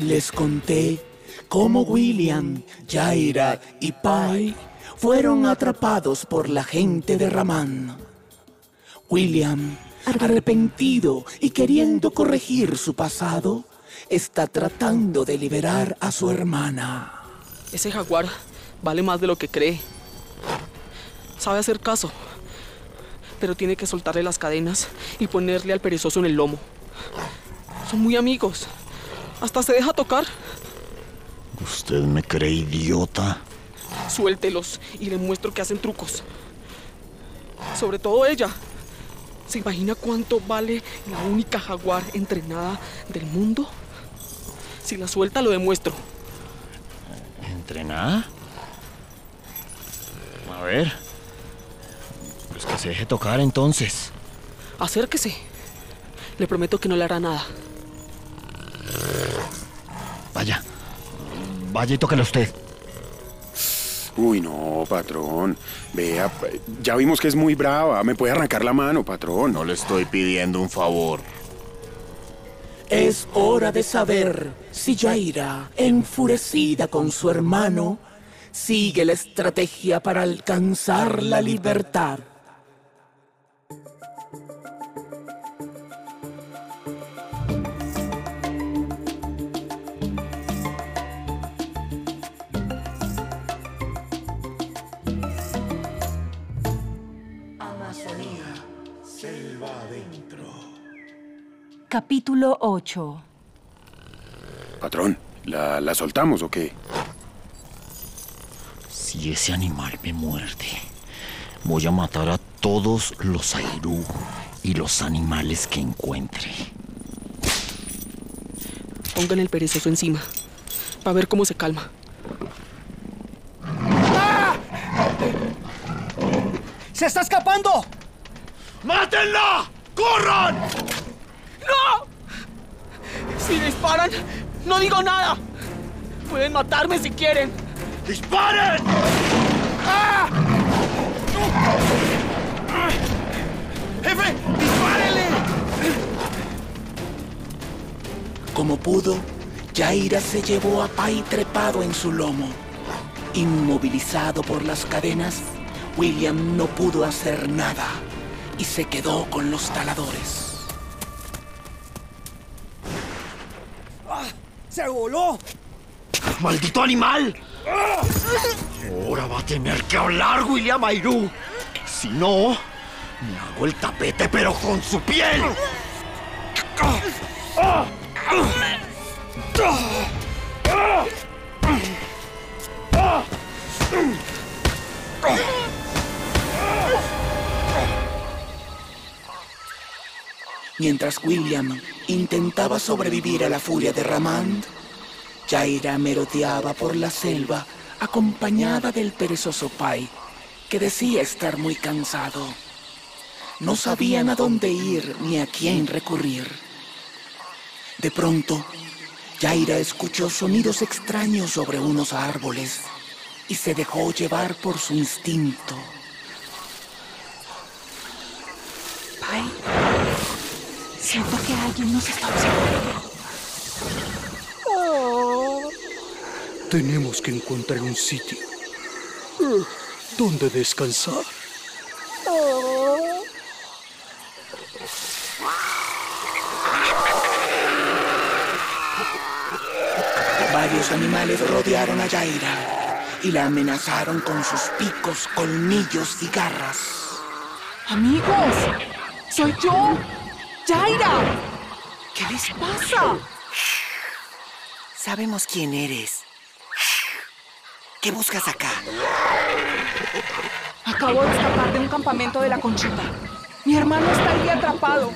Les conté cómo William, Jaira y Pai fueron atrapados por la gente de Ramán. William, arrepentido y queriendo corregir su pasado, está tratando de liberar a su hermana. Ese jaguar vale más de lo que cree. Sabe hacer caso, pero tiene que soltarle las cadenas y ponerle al perezoso en el lomo. Son muy amigos. Hasta se deja tocar. ¿Usted me cree idiota? Suéltelos y le muestro que hacen trucos. Sobre todo ella. ¿Se imagina cuánto vale la única jaguar entrenada del mundo? Si la suelta, lo demuestro. ¿Entrenada? A ver. Pues que se deje tocar entonces. Acérquese. Le prometo que no le hará nada. Vaya. Vaya y tóquela usted. Uy, no, patrón. Vea, ya vimos que es muy brava. Me puede arrancar la mano, patrón. No le estoy pidiendo un favor. Es hora de saber si Jaira, enfurecida con su hermano, sigue la estrategia para alcanzar la libertad. Capítulo 8 Patrón, ¿la, la soltamos o qué? Si ese animal me muerde, voy a matar a todos los airú y los animales que encuentre. Pongan el perezoso encima. Para ver cómo se calma. ¡Se está escapando! ¡Mátenla! ¡Corran! ¡No! Si disparan, no digo nada. Pueden matarme si quieren. ¡Disparen! ¡Jefe! ¡Dispárenle! Como pudo, Jaira se llevó a Pai trepado en su lomo. Inmovilizado por las cadenas, William no pudo hacer nada y se quedó con los taladores. ¡Se voló! ¡Maldito animal! Ahora va a tener que hablar William Airú. Si no, me hago el tapete, pero con su piel. Mientras William intentaba sobrevivir a la furia de Ramand, Jaira merodeaba por la selva acompañada del perezoso Pai, que decía estar muy cansado. No sabían a dónde ir ni a quién recurrir. De pronto, Jaira escuchó sonidos extraños sobre unos árboles y se dejó llevar por su instinto. Pai, siento que alguien nos está observando. Tenemos que encontrar un sitio eh, donde descansar. Varios animales rodearon a Yaira y la amenazaron con sus picos, colmillos y garras. Amigos, soy yo, Jaira. ¿Qué les pasa? Sabemos quién eres. ¿Qué buscas acá? Acabo de escapar de un campamento de la Conchita. Mi hermano está ahí atrapado.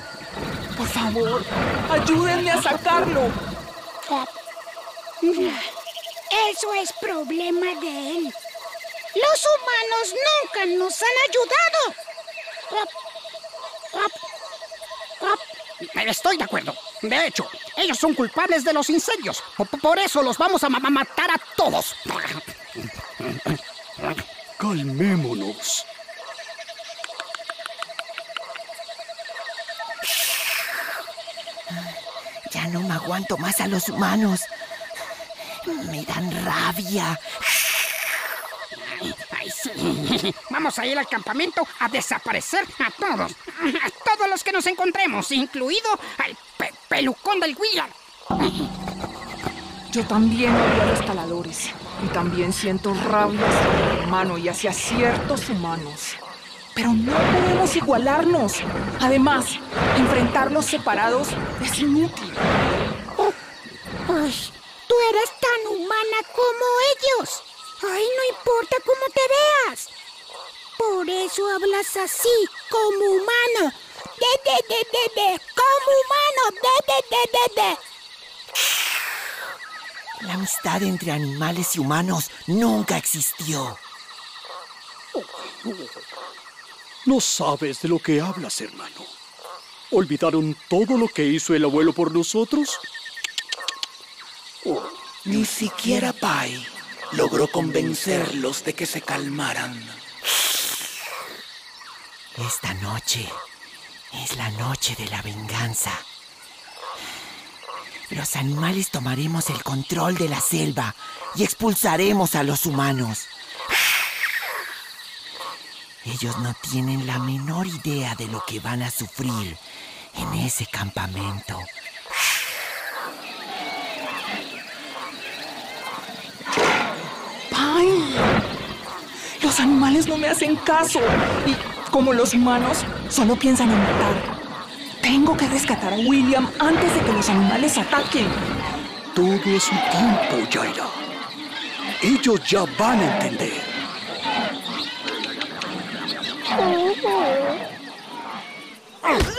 Por favor, ayúdenme a sacarlo. Eso es problema de él. Los humanos nunca nos han ayudado. Estoy de acuerdo. De hecho, ellos son culpables de los incendios. Por, eso los vamos a ma- matar a todos. Calmémonos. Ya no me aguanto más a los humanos. Me dan rabia. Ay, sí. Vamos a ir al campamento a desaparecer a todos. A todos los que nos encontremos, incluido al pe- pelucón del William. Yo también odio a los taladores. Y también siento rabia hacia mi hermano y hacia ciertos humanos. Pero no podemos igualarnos. Además, enfrentarlos separados es inútil. Ay, tú eres tan humana como ellos. Ay, no importa cómo te veas. Por eso hablas así, como humano. De, de, de, de, de, como humano. De, de, de, de, de. La amistad entre animales y humanos nunca existió. No sabes de lo que hablas, hermano. ¿Olvidaron todo lo que hizo el abuelo por nosotros? Ni siquiera Pai logró convencerlos de que se calmaran. Esta noche es la noche de la venganza. Los animales tomaremos el control de la selva y expulsaremos a los humanos. Ellos no tienen la menor idea de lo que van a sufrir en ese campamento. Los animales no me hacen caso. Y como los humanos, solo piensan en matar. Tengo que rescatar a William antes de que los animales ataquen. Todo es su tiempo, Jaira. Ellos ya van a entender.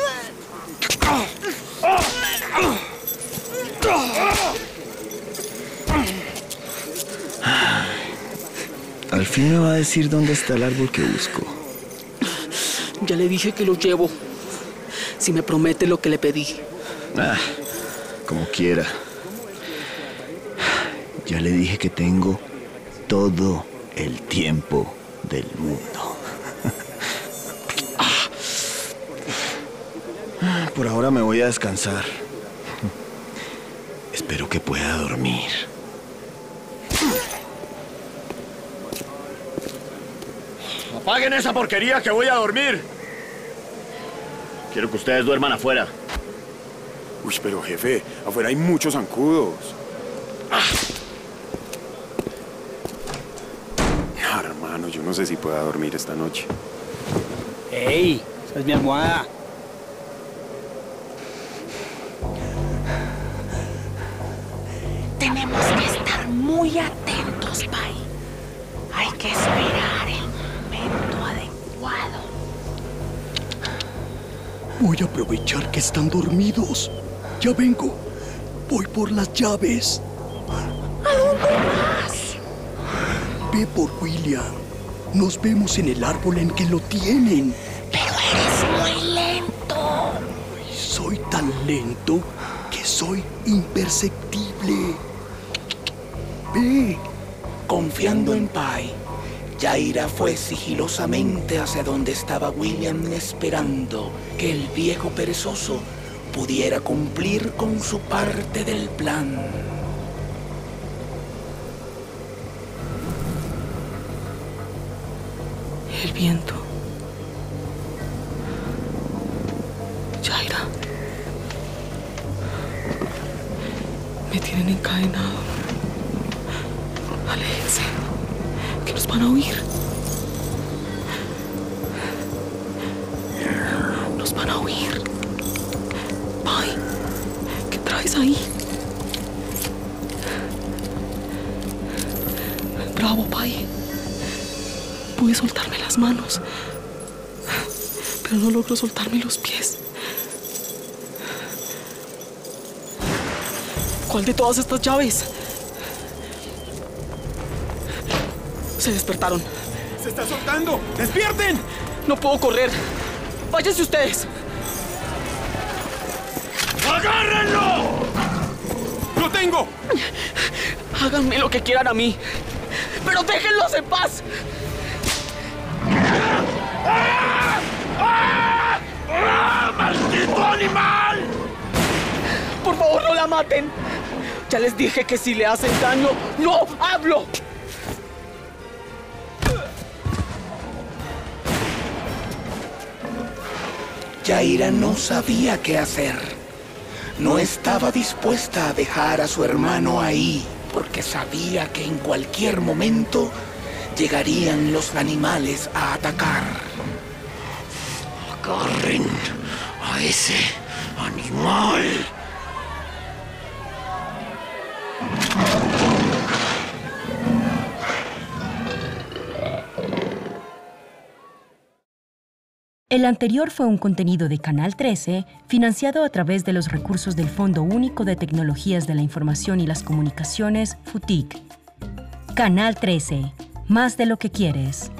fin me va a decir dónde está el árbol que busco. Ya le dije que lo llevo. Si me promete lo que le pedí. Ah, como quiera. Ya le dije que tengo todo el tiempo del mundo. Por ahora me voy a descansar. Espero que pueda dormir. Apaguen esa porquería que voy a dormir. Quiero que ustedes duerman afuera. Uy, pero jefe, afuera hay muchos zancudos. Ah, hermano, yo no sé si pueda dormir esta noche. ¡Ey! Esa es mi almohada. Tenemos que estar muy atentos, Pai. Hay que esperar Voy a aprovechar que están dormidos. Ya vengo. Voy por las llaves. ¿A dónde vas? Ve por William. Nos vemos en el árbol en que lo tienen. Pero eres muy lento. Soy tan lento que soy imperceptible. Ve. Confiando en Pai, Jaira fue sigilosamente hacia donde estaba William esperando que el viejo perezoso pudiera cumplir con su parte del plan. El viento. Jaira. Me tienen encadenado. Van a oír. Nos van a oír. Pai, ¿qué traes ahí? Bravo, Pai. Pude soltarme las manos, pero no logro soltarme los pies. ¿Cuál de todas estas llaves? Se despertaron. ¡Se está soltando! ¡Despierten! No puedo correr. Váyanse ustedes. ¡Agárrenlo! ¡Lo tengo! Háganme lo que quieran a mí. Pero déjenlos en paz. ¡Ah, ¡Maldito animal! Por favor, no la maten. Ya les dije que si le hacen daño, no hablo. Yaira no sabía qué hacer. No estaba dispuesta a dejar a su hermano ahí porque sabía que en cualquier momento llegarían los animales a atacar. Agarren a ese animal. El anterior fue un contenido de Canal 13, financiado a través de los recursos del Fondo Único de Tecnologías de la Información y las Comunicaciones, FUTIC. Canal 13, más de lo que quieres.